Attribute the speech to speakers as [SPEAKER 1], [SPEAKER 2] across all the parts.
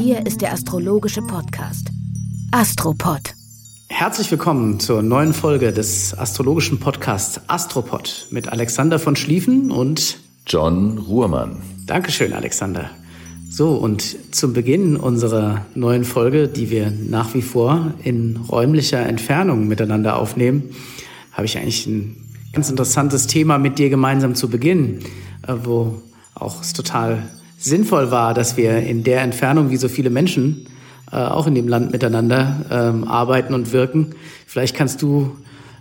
[SPEAKER 1] Hier ist der astrologische Podcast Astropod.
[SPEAKER 2] Herzlich willkommen zur neuen Folge des astrologischen Podcasts Astropod mit Alexander von Schlieffen und
[SPEAKER 3] John Ruhrmann.
[SPEAKER 2] Dankeschön, Alexander. So, und zum Beginn unserer neuen Folge, die wir nach wie vor in räumlicher Entfernung miteinander aufnehmen, habe ich eigentlich ein ganz interessantes Thema mit dir gemeinsam zu beginnen, äh, wo auch es total sinnvoll war, dass wir in der Entfernung, wie so viele Menschen, äh, auch in dem Land miteinander ähm, arbeiten und wirken. Vielleicht kannst du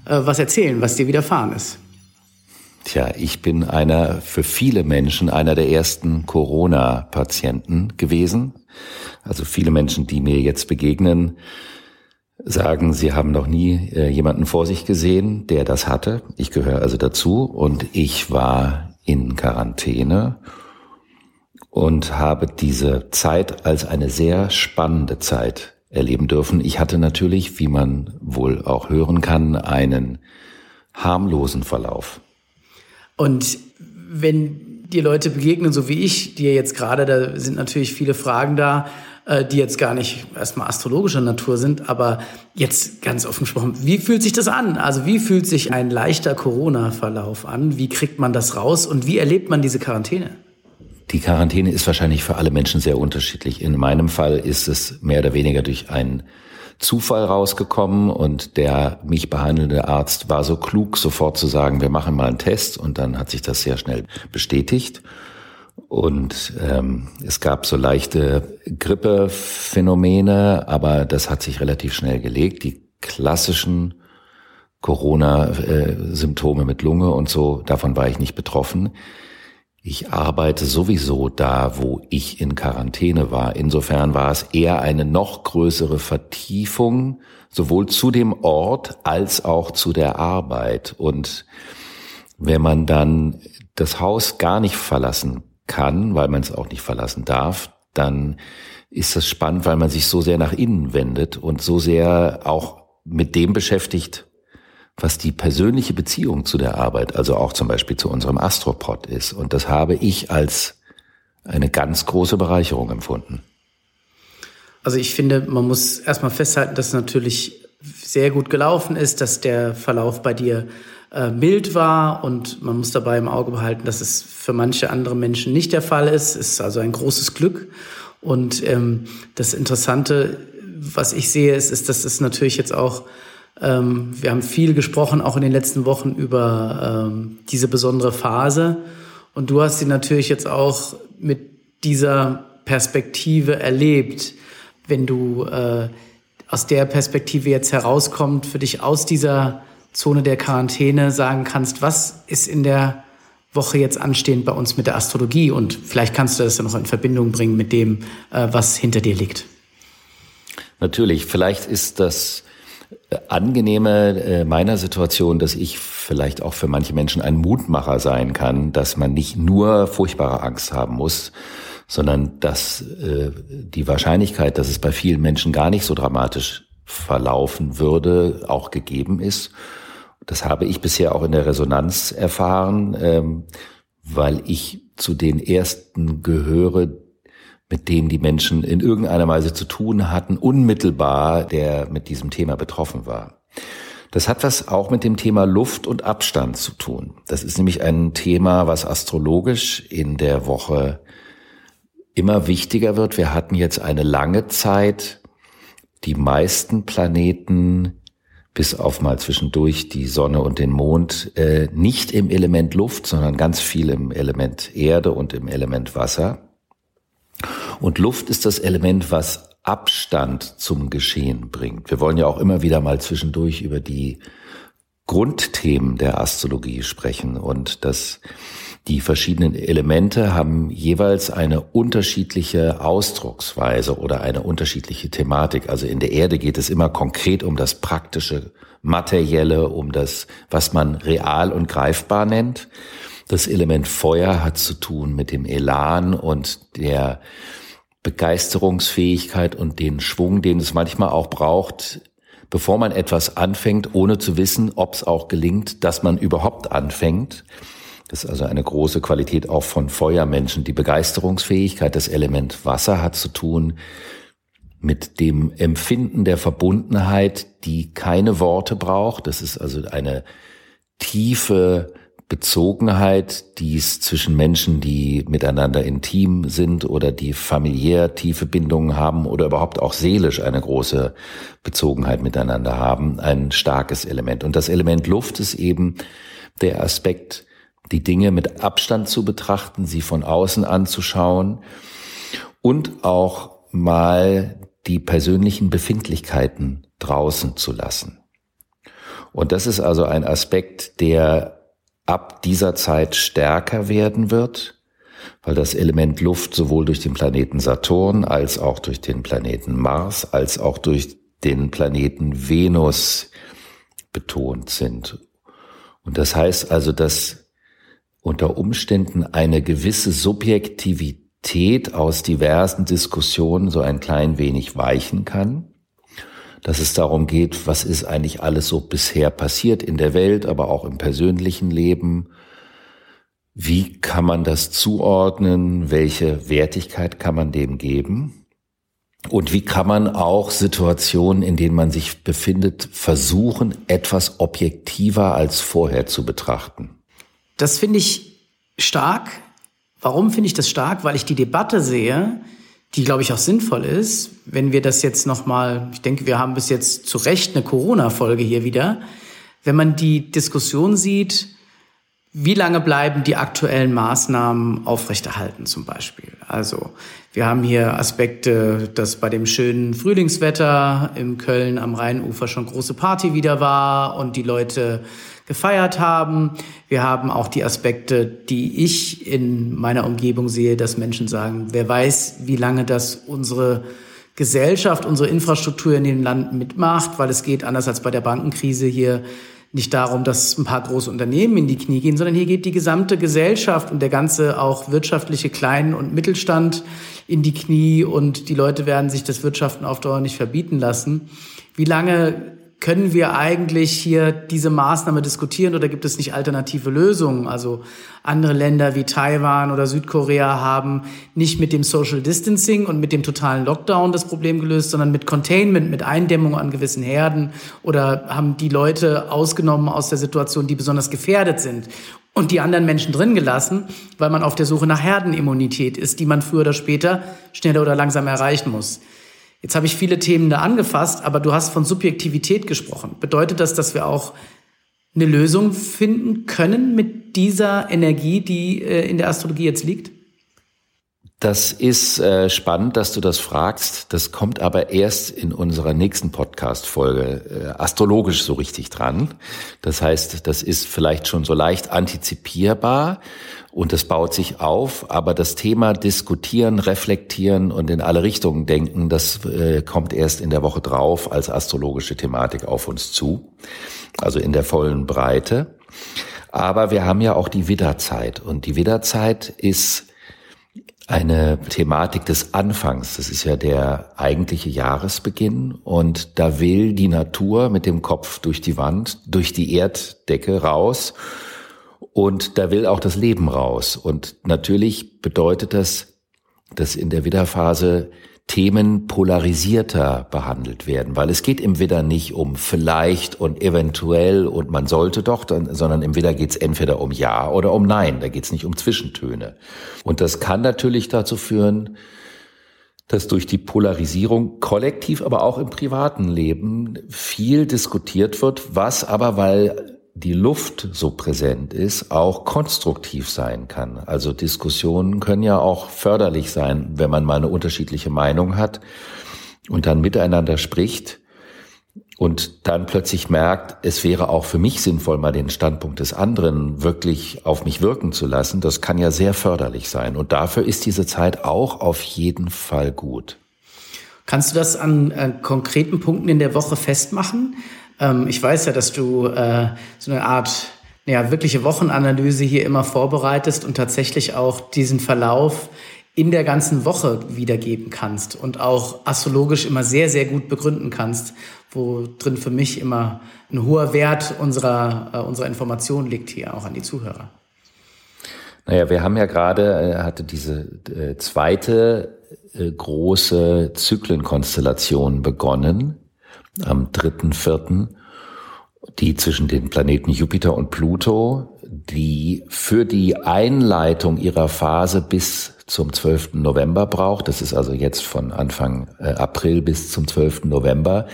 [SPEAKER 2] äh, was erzählen, was dir widerfahren ist.
[SPEAKER 3] Tja, ich bin einer, für viele Menschen, einer der ersten Corona-Patienten gewesen. Also viele Menschen, die mir jetzt begegnen, sagen, sie haben noch nie äh, jemanden vor sich gesehen, der das hatte. Ich gehöre also dazu und ich war in Quarantäne und habe diese Zeit als eine sehr spannende Zeit erleben dürfen. Ich hatte natürlich, wie man wohl auch hören kann, einen harmlosen Verlauf.
[SPEAKER 2] Und wenn die Leute begegnen, so wie ich dir jetzt gerade, da sind natürlich viele Fragen da, äh, die jetzt gar nicht erstmal astrologischer Natur sind, aber jetzt ganz offen gesprochen, wie fühlt sich das an? Also wie fühlt sich ein leichter Corona-Verlauf an? Wie kriegt man das raus und wie erlebt man diese Quarantäne?
[SPEAKER 3] Die Quarantäne ist wahrscheinlich für alle Menschen sehr unterschiedlich. In meinem Fall ist es mehr oder weniger durch einen Zufall rausgekommen und der mich behandelnde Arzt war so klug, sofort zu sagen, wir machen mal einen Test und dann hat sich das sehr schnell bestätigt. Und ähm, es gab so leichte Grippephänomene, aber das hat sich relativ schnell gelegt. Die klassischen Corona-Symptome mit Lunge und so, davon war ich nicht betroffen. Ich arbeite sowieso da, wo ich in Quarantäne war. Insofern war es eher eine noch größere Vertiefung, sowohl zu dem Ort als auch zu der Arbeit. Und wenn man dann das Haus gar nicht verlassen kann, weil man es auch nicht verlassen darf, dann ist das spannend, weil man sich so sehr nach innen wendet und so sehr auch mit dem beschäftigt, was die persönliche Beziehung zu der Arbeit, also auch zum Beispiel zu unserem Astropod ist. Und das habe ich als eine ganz große Bereicherung empfunden.
[SPEAKER 2] Also ich finde, man muss erstmal festhalten, dass es natürlich sehr gut gelaufen ist, dass der Verlauf bei dir äh, mild war und man muss dabei im Auge behalten, dass es für manche andere Menschen nicht der Fall ist. Es ist also ein großes Glück. Und ähm, das Interessante, was ich sehe, ist, ist, dass es natürlich jetzt auch ähm, wir haben viel gesprochen, auch in den letzten Wochen, über ähm, diese besondere Phase. Und du hast sie natürlich jetzt auch mit dieser Perspektive erlebt. Wenn du äh, aus der Perspektive jetzt herauskommt, für dich aus dieser Zone der Quarantäne sagen kannst, was ist in der Woche jetzt anstehend bei uns mit der Astrologie? Und vielleicht kannst du das dann noch in Verbindung bringen mit dem, äh, was hinter dir liegt.
[SPEAKER 3] Natürlich, vielleicht ist das angenehme äh, meiner Situation, dass ich vielleicht auch für manche Menschen ein Mutmacher sein kann, dass man nicht nur furchtbare Angst haben muss, sondern dass äh, die Wahrscheinlichkeit, dass es bei vielen Menschen gar nicht so dramatisch verlaufen würde, auch gegeben ist. Das habe ich bisher auch in der Resonanz erfahren, ähm, weil ich zu den ersten gehöre, mit denen die Menschen in irgendeiner Weise zu tun hatten, unmittelbar, der mit diesem Thema betroffen war. Das hat was auch mit dem Thema Luft und Abstand zu tun. Das ist nämlich ein Thema, was astrologisch in der Woche immer wichtiger wird. Wir hatten jetzt eine lange Zeit die meisten Planeten bis auf mal zwischendurch die Sonne und den Mond äh, nicht im Element Luft, sondern ganz viel im Element Erde und im Element Wasser. Und Luft ist das Element, was Abstand zum Geschehen bringt. Wir wollen ja auch immer wieder mal zwischendurch über die Grundthemen der Astrologie sprechen und das Die verschiedenen Elemente haben jeweils eine unterschiedliche Ausdrucksweise oder eine unterschiedliche Thematik. Also in der Erde geht es immer konkret um das praktische, materielle, um das, was man real und greifbar nennt. Das Element Feuer hat zu tun mit dem Elan und der Begeisterungsfähigkeit und den Schwung, den es manchmal auch braucht, bevor man etwas anfängt, ohne zu wissen, ob es auch gelingt, dass man überhaupt anfängt. Das ist also eine große Qualität auch von Feuermenschen. Die Begeisterungsfähigkeit, das Element Wasser hat zu tun mit dem Empfinden der Verbundenheit, die keine Worte braucht. Das ist also eine tiefe Bezogenheit, die es zwischen Menschen, die miteinander intim sind oder die familiär tiefe Bindungen haben oder überhaupt auch seelisch eine große Bezogenheit miteinander haben, ein starkes Element. Und das Element Luft ist eben der Aspekt, die Dinge mit Abstand zu betrachten, sie von außen anzuschauen und auch mal die persönlichen Befindlichkeiten draußen zu lassen. Und das ist also ein Aspekt, der ab dieser Zeit stärker werden wird, weil das Element Luft sowohl durch den Planeten Saturn als auch durch den Planeten Mars als auch durch den Planeten Venus betont sind. Und das heißt also, dass unter Umständen eine gewisse Subjektivität aus diversen Diskussionen so ein klein wenig weichen kann. Dass es darum geht, was ist eigentlich alles so bisher passiert in der Welt, aber auch im persönlichen Leben. Wie kann man das zuordnen? Welche Wertigkeit kann man dem geben? Und wie kann man auch Situationen, in denen man sich befindet, versuchen, etwas objektiver als vorher zu betrachten?
[SPEAKER 2] Das finde ich stark. Warum finde ich das stark? Weil ich die Debatte sehe, die, glaube ich, auch sinnvoll ist, wenn wir das jetzt nochmal, ich denke, wir haben bis jetzt zu Recht eine Corona-Folge hier wieder, wenn man die Diskussion sieht, wie lange bleiben die aktuellen Maßnahmen aufrechterhalten zum Beispiel? Also wir haben hier Aspekte, dass bei dem schönen Frühlingswetter im Köln am Rheinufer schon große Party wieder war und die Leute gefeiert haben. Wir haben auch die Aspekte, die ich in meiner Umgebung sehe, dass Menschen sagen, wer weiß, wie lange das unsere Gesellschaft, unsere Infrastruktur in dem Land mitmacht, weil es geht anders als bei der Bankenkrise hier nicht darum, dass ein paar große Unternehmen in die Knie gehen, sondern hier geht die gesamte Gesellschaft und der ganze auch wirtschaftliche Klein- und Mittelstand in die Knie und die Leute werden sich das Wirtschaften auf Dauer nicht verbieten lassen. Wie lange können wir eigentlich hier diese Maßnahme diskutieren oder gibt es nicht alternative Lösungen? Also andere Länder wie Taiwan oder Südkorea haben nicht mit dem Social Distancing und mit dem totalen Lockdown das Problem gelöst, sondern mit Containment, mit Eindämmung an gewissen Herden oder haben die Leute ausgenommen aus der Situation, die besonders gefährdet sind und die anderen Menschen drin gelassen, weil man auf der Suche nach Herdenimmunität ist, die man früher oder später schneller oder langsamer erreichen muss. Jetzt habe ich viele Themen da angefasst, aber du hast von Subjektivität gesprochen. Bedeutet das, dass wir auch eine Lösung finden können mit dieser Energie, die äh, in der Astrologie jetzt liegt?
[SPEAKER 3] Das ist äh, spannend, dass du das fragst. Das kommt aber erst in unserer nächsten Podcast-Folge äh, astrologisch so richtig dran. Das heißt, das ist vielleicht schon so leicht antizipierbar und das baut sich auf. Aber das Thema diskutieren, reflektieren und in alle Richtungen denken, das äh, kommt erst in der Woche drauf als astrologische Thematik auf uns zu. Also in der vollen Breite. Aber wir haben ja auch die Widderzeit und die Widderzeit ist eine Thematik des Anfangs. Das ist ja der eigentliche Jahresbeginn und da will die Natur mit dem Kopf durch die Wand, durch die Erddecke raus und da will auch das Leben raus. Und natürlich bedeutet das, dass in der Widderphase Themen polarisierter behandelt werden, weil es geht im Widder nicht um vielleicht und eventuell und man sollte doch, sondern im Widder geht es entweder um Ja oder um Nein. Da geht es nicht um Zwischentöne. Und das kann natürlich dazu führen, dass durch die Polarisierung kollektiv, aber auch im privaten Leben viel diskutiert wird, was aber, weil die Luft so präsent ist, auch konstruktiv sein kann. Also Diskussionen können ja auch förderlich sein, wenn man mal eine unterschiedliche Meinung hat und dann miteinander spricht und dann plötzlich merkt, es wäre auch für mich sinnvoll, mal den Standpunkt des anderen wirklich auf mich wirken zu lassen, das kann ja sehr förderlich sein. Und dafür ist diese Zeit auch auf jeden Fall gut.
[SPEAKER 2] Kannst du das an äh, konkreten Punkten in der Woche festmachen? Ähm, ich weiß ja, dass du äh, so eine Art ja, wirkliche Wochenanalyse hier immer vorbereitest und tatsächlich auch diesen Verlauf in der ganzen Woche wiedergeben kannst und auch astrologisch immer sehr, sehr gut begründen kannst, wo drin für mich immer ein hoher Wert unserer, äh, unserer Information liegt hier auch an die Zuhörer.
[SPEAKER 3] Naja, wir haben ja gerade, äh, hatte diese äh, zweite äh, große Zyklenkonstellation begonnen am 3.4., die zwischen den Planeten Jupiter und Pluto, die für die Einleitung ihrer Phase bis zum 12. November braucht. Das ist also jetzt von Anfang äh, April bis zum 12. November,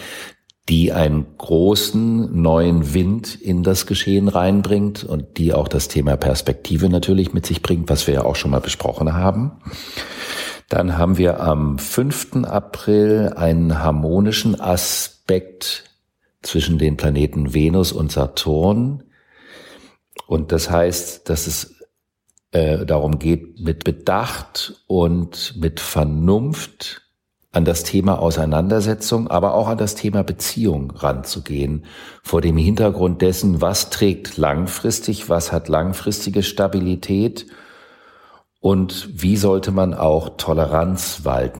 [SPEAKER 3] die einen großen neuen Wind in das Geschehen reinbringt und die auch das Thema Perspektive natürlich mit sich bringt, was wir ja auch schon mal besprochen haben. Dann haben wir am 5. April einen harmonischen Aspekt zwischen den Planeten Venus und Saturn. Und das heißt, dass es äh, darum geht, mit Bedacht und mit Vernunft an das Thema Auseinandersetzung, aber auch an das Thema Beziehung ranzugehen, vor dem Hintergrund dessen, was trägt langfristig, was hat langfristige Stabilität und wie sollte man auch Toleranz walten.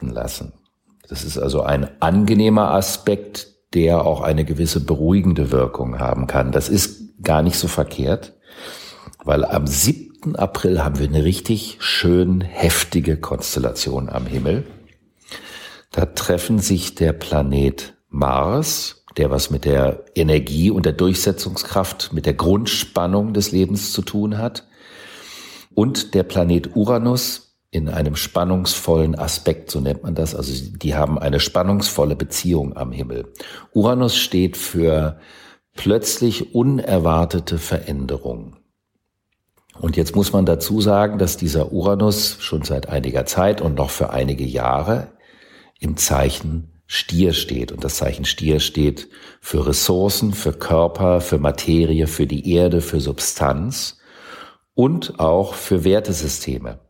[SPEAKER 3] Lassen. Das ist also ein angenehmer Aspekt, der auch eine gewisse beruhigende Wirkung haben kann. Das ist gar nicht so verkehrt, weil am 7. April haben wir eine richtig schön heftige Konstellation am Himmel. Da treffen sich der Planet Mars, der was mit der Energie und der Durchsetzungskraft, mit der Grundspannung des Lebens zu tun hat, und der Planet Uranus, in einem spannungsvollen Aspekt, so nennt man das. Also die haben eine spannungsvolle Beziehung am Himmel. Uranus steht für plötzlich unerwartete Veränderung. Und jetzt muss man dazu sagen, dass dieser Uranus schon seit einiger Zeit und noch für einige Jahre im Zeichen Stier steht. Und das Zeichen Stier steht für Ressourcen, für Körper, für Materie, für die Erde, für Substanz und auch für Wertesysteme.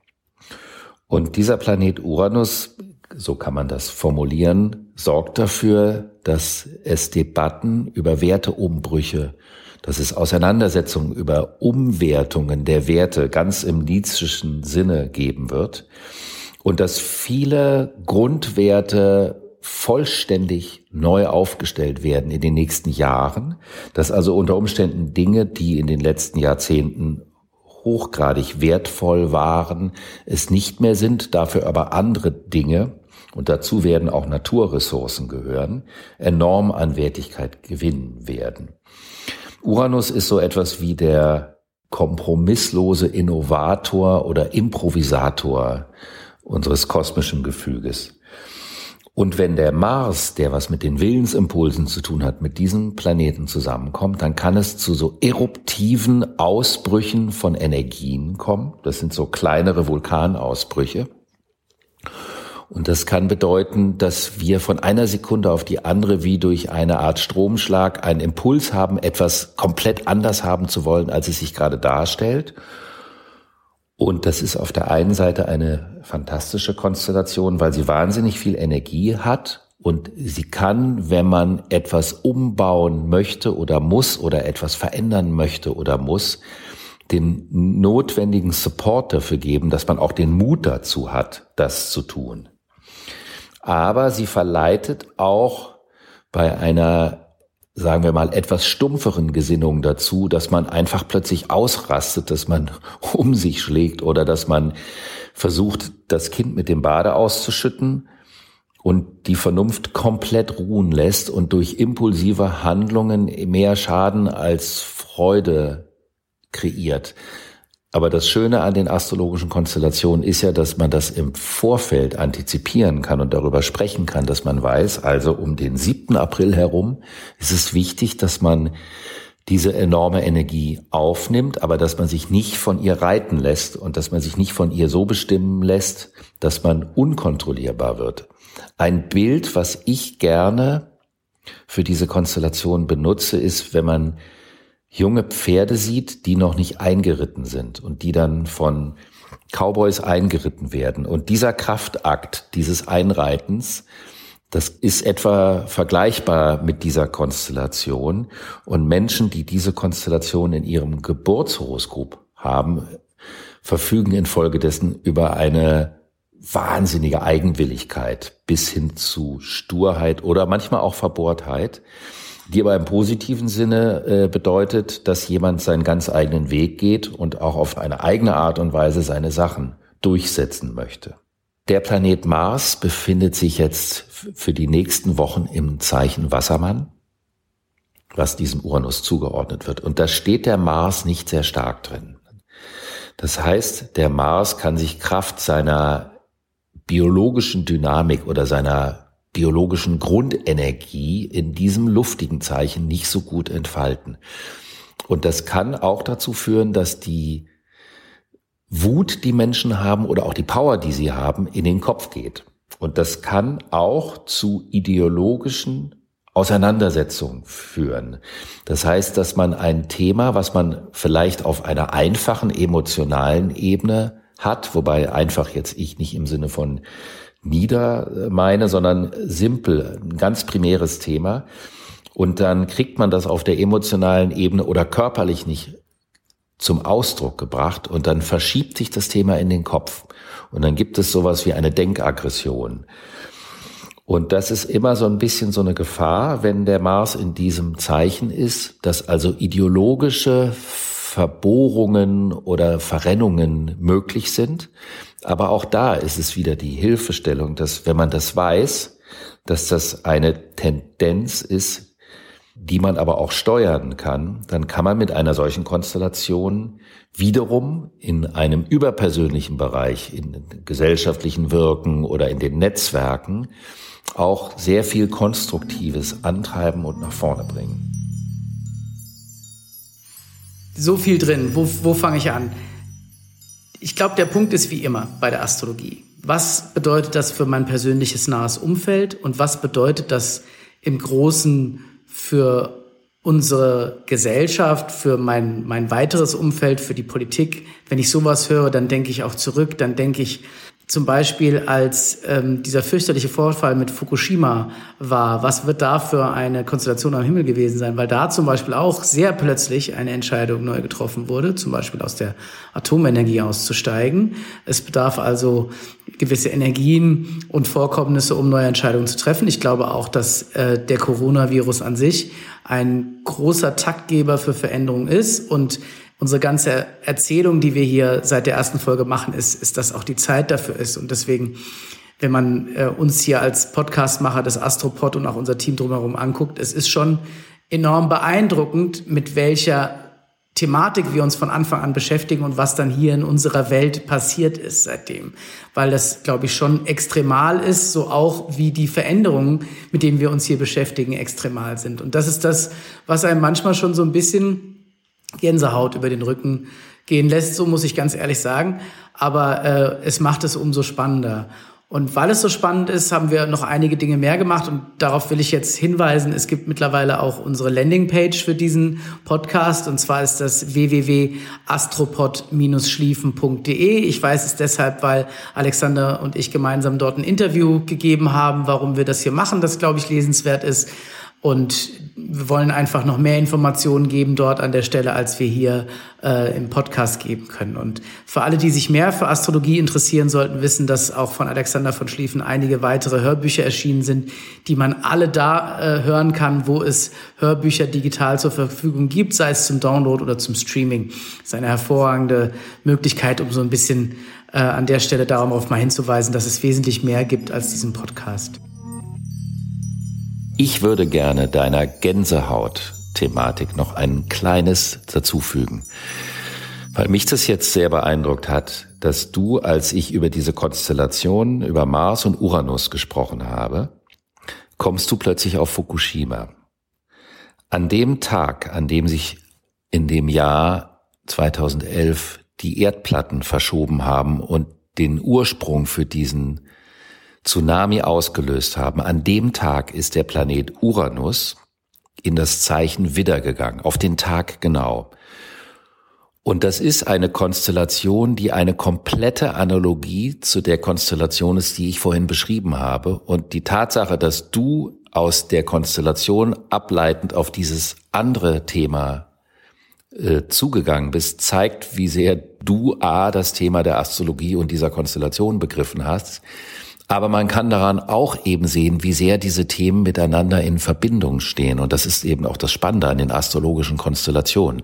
[SPEAKER 3] Und dieser Planet Uranus, so kann man das formulieren, sorgt dafür, dass es Debatten über Werteumbrüche, dass es Auseinandersetzungen über Umwertungen der Werte ganz im nietzschen Sinne geben wird und dass viele Grundwerte vollständig neu aufgestellt werden in den nächsten Jahren, dass also unter Umständen Dinge, die in den letzten Jahrzehnten hochgradig wertvoll waren, es nicht mehr sind, dafür aber andere Dinge, und dazu werden auch Naturressourcen gehören, enorm an Wertigkeit gewinnen werden. Uranus ist so etwas wie der kompromisslose Innovator oder Improvisator unseres kosmischen Gefüges. Und wenn der Mars, der was mit den Willensimpulsen zu tun hat, mit diesem Planeten zusammenkommt, dann kann es zu so eruptiven Ausbrüchen von Energien kommen. Das sind so kleinere Vulkanausbrüche. Und das kann bedeuten, dass wir von einer Sekunde auf die andere wie durch eine Art Stromschlag einen Impuls haben, etwas komplett anders haben zu wollen, als es sich gerade darstellt. Und das ist auf der einen Seite eine fantastische Konstellation, weil sie wahnsinnig viel Energie hat und sie kann, wenn man etwas umbauen möchte oder muss oder etwas verändern möchte oder muss, den notwendigen Support dafür geben, dass man auch den Mut dazu hat, das zu tun. Aber sie verleitet auch bei einer sagen wir mal, etwas stumpferen Gesinnungen dazu, dass man einfach plötzlich ausrastet, dass man um sich schlägt oder dass man versucht, das Kind mit dem Bade auszuschütten und die Vernunft komplett ruhen lässt und durch impulsive Handlungen mehr Schaden als Freude kreiert. Aber das Schöne an den astrologischen Konstellationen ist ja, dass man das im Vorfeld antizipieren kann und darüber sprechen kann, dass man weiß, also um den 7. April herum ist es wichtig, dass man diese enorme Energie aufnimmt, aber dass man sich nicht von ihr reiten lässt und dass man sich nicht von ihr so bestimmen lässt, dass man unkontrollierbar wird. Ein Bild, was ich gerne für diese Konstellation benutze, ist, wenn man junge Pferde sieht, die noch nicht eingeritten sind und die dann von Cowboys eingeritten werden. Und dieser Kraftakt dieses Einreitens, das ist etwa vergleichbar mit dieser Konstellation. Und Menschen, die diese Konstellation in ihrem Geburtshoroskop haben, verfügen infolgedessen über eine wahnsinnige Eigenwilligkeit bis hin zu Sturheit oder manchmal auch Verbohrtheit die aber im positiven Sinne äh, bedeutet, dass jemand seinen ganz eigenen Weg geht und auch auf eine eigene Art und Weise seine Sachen durchsetzen möchte. Der Planet Mars befindet sich jetzt für die nächsten Wochen im Zeichen Wassermann, was diesem Uranus zugeordnet wird. Und da steht der Mars nicht sehr stark drin. Das heißt, der Mars kann sich Kraft seiner biologischen Dynamik oder seiner biologischen Grundenergie in diesem luftigen Zeichen nicht so gut entfalten. Und das kann auch dazu führen, dass die Wut, die Menschen haben oder auch die Power, die sie haben, in den Kopf geht. Und das kann auch zu ideologischen Auseinandersetzungen führen. Das heißt, dass man ein Thema, was man vielleicht auf einer einfachen emotionalen Ebene hat, wobei einfach jetzt ich nicht im Sinne von nieder meine, sondern simpel, ein ganz primäres Thema. Und dann kriegt man das auf der emotionalen Ebene oder körperlich nicht zum Ausdruck gebracht und dann verschiebt sich das Thema in den Kopf. Und dann gibt es sowas wie eine Denkaggression. Und das ist immer so ein bisschen so eine Gefahr, wenn der Mars in diesem Zeichen ist, dass also ideologische Verbohrungen oder Verrennungen möglich sind. Aber auch da ist es wieder die Hilfestellung, dass wenn man das weiß, dass das eine Tendenz ist, die man aber auch steuern kann, dann kann man mit einer solchen Konstellation wiederum in einem überpersönlichen Bereich, in gesellschaftlichen Wirken oder in den Netzwerken auch sehr viel Konstruktives antreiben und nach vorne bringen.
[SPEAKER 2] So viel drin. Wo, wo fange ich an? Ich glaube, der Punkt ist wie immer bei der Astrologie. Was bedeutet das für mein persönliches nahes Umfeld und was bedeutet das im Großen für unsere Gesellschaft, für mein, mein weiteres Umfeld, für die Politik? Wenn ich sowas höre, dann denke ich auch zurück, dann denke ich zum Beispiel als ähm, dieser fürchterliche Vorfall mit Fukushima war, was wird da für eine Konstellation am Himmel gewesen sein? Weil da zum Beispiel auch sehr plötzlich eine Entscheidung neu getroffen wurde, zum Beispiel aus der Atomenergie auszusteigen. Es bedarf also gewisse Energien und Vorkommnisse, um neue Entscheidungen zu treffen. Ich glaube auch, dass äh, der Coronavirus an sich ein großer Taktgeber für Veränderung ist und unsere ganze Erzählung, die wir hier seit der ersten Folge machen, ist, ist, dass auch die Zeit dafür ist. Und deswegen, wenn man äh, uns hier als Podcastmacher des Astropod und auch unser Team drumherum anguckt, es ist schon enorm beeindruckend, mit welcher Thematik wir uns von Anfang an beschäftigen und was dann hier in unserer Welt passiert ist seitdem. Weil das, glaube ich, schon extremal ist, so auch wie die Veränderungen, mit denen wir uns hier beschäftigen, extremal sind. Und das ist das, was einem manchmal schon so ein bisschen Gänsehaut über den Rücken gehen lässt, so muss ich ganz ehrlich sagen. Aber äh, es macht es umso spannender. Und weil es so spannend ist, haben wir noch einige Dinge mehr gemacht und darauf will ich jetzt hinweisen. Es gibt mittlerweile auch unsere Landingpage für diesen Podcast und zwar ist das www.astropod-schliefen.de. Ich weiß es deshalb, weil Alexander und ich gemeinsam dort ein Interview gegeben haben, warum wir das hier machen, das glaube ich lesenswert ist. Und wir wollen einfach noch mehr Informationen geben dort an der Stelle, als wir hier äh, im Podcast geben können. Und für alle, die sich mehr für Astrologie interessieren, sollten wissen, dass auch von Alexander von Schlieffen einige weitere Hörbücher erschienen sind, die man alle da äh, hören kann, wo es Hörbücher digital zur Verfügung gibt, sei es zum Download oder zum Streaming. Das ist eine hervorragende Möglichkeit, um so ein bisschen äh, an der Stelle darauf mal hinzuweisen, dass es wesentlich mehr gibt als diesen Podcast.
[SPEAKER 3] Ich würde gerne deiner Gänsehaut-Thematik noch ein kleines dazufügen. Weil mich das jetzt sehr beeindruckt hat, dass du, als ich über diese Konstellation, über Mars und Uranus gesprochen habe, kommst du plötzlich auf Fukushima. An dem Tag, an dem sich in dem Jahr 2011 die Erdplatten verschoben haben und den Ursprung für diesen Tsunami ausgelöst haben, an dem Tag ist der Planet Uranus in das Zeichen Widder gegangen, auf den Tag genau. Und das ist eine Konstellation, die eine komplette Analogie zu der Konstellation ist, die ich vorhin beschrieben habe. Und die Tatsache, dass du aus der Konstellation ableitend auf dieses andere Thema äh, zugegangen bist, zeigt, wie sehr du A, das Thema der Astrologie und dieser Konstellation begriffen hast aber man kann daran auch eben sehen, wie sehr diese Themen miteinander in Verbindung stehen. Und das ist eben auch das Spannende an den astrologischen Konstellationen.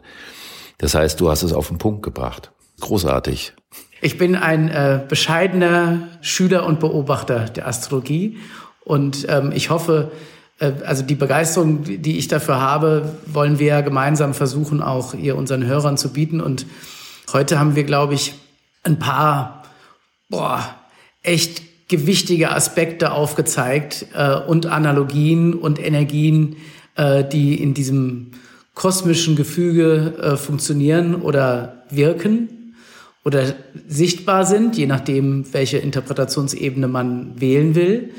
[SPEAKER 3] Das heißt, du hast es auf den Punkt gebracht. Großartig.
[SPEAKER 2] Ich bin ein äh, bescheidener Schüler und Beobachter der Astrologie. Und ähm, ich hoffe, äh, also die Begeisterung, die ich dafür habe, wollen wir gemeinsam versuchen, auch ihr unseren Hörern zu bieten. Und heute haben wir, glaube ich, ein paar, boah, echt gewichtige Aspekte aufgezeigt äh, und Analogien und Energien, äh, die in diesem kosmischen Gefüge äh, funktionieren oder wirken oder sichtbar sind, je nachdem, welche Interpretationsebene man wählen will.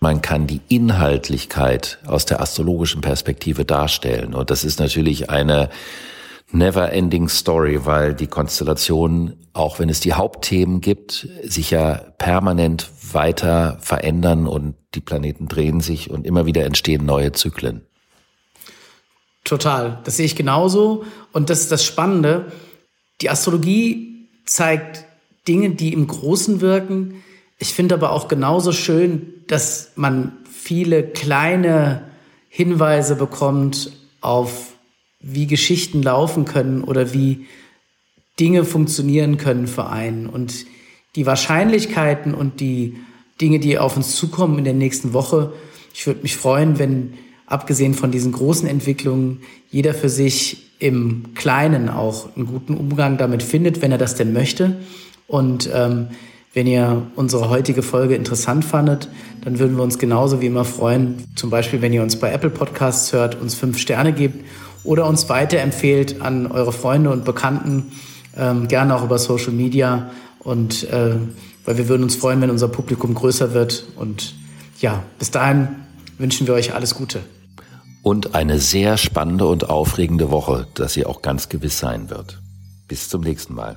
[SPEAKER 3] Man kann die Inhaltlichkeit aus der astrologischen Perspektive darstellen. Und das ist natürlich eine never-ending Story, weil die Konstellation, auch wenn es die Hauptthemen gibt, sich ja permanent weiter verändern und die Planeten drehen sich und immer wieder entstehen neue Zyklen.
[SPEAKER 2] Total, das sehe ich genauso. Und das ist das Spannende. Die Astrologie zeigt Dinge, die im Großen wirken. Ich finde aber auch genauso schön, dass man viele kleine Hinweise bekommt auf wie Geschichten laufen können oder wie Dinge funktionieren können für einen. Und die Wahrscheinlichkeiten und die Dinge, die auf uns zukommen in der nächsten Woche, ich würde mich freuen, wenn abgesehen von diesen großen Entwicklungen jeder für sich im Kleinen auch einen guten Umgang damit findet, wenn er das denn möchte. Und ähm, wenn ihr unsere heutige Folge interessant fandet, dann würden wir uns genauso wie immer freuen, zum Beispiel, wenn ihr uns bei Apple Podcasts hört, uns fünf Sterne gebt oder uns weiterempfehlt an eure Freunde und Bekannten, ähm, gerne auch über Social Media. Und äh, weil wir würden uns freuen, wenn unser Publikum größer wird. Und ja, bis dahin wünschen wir euch alles Gute.
[SPEAKER 3] Und eine sehr spannende und aufregende Woche, dass sie auch ganz gewiss sein wird. Bis zum nächsten Mal.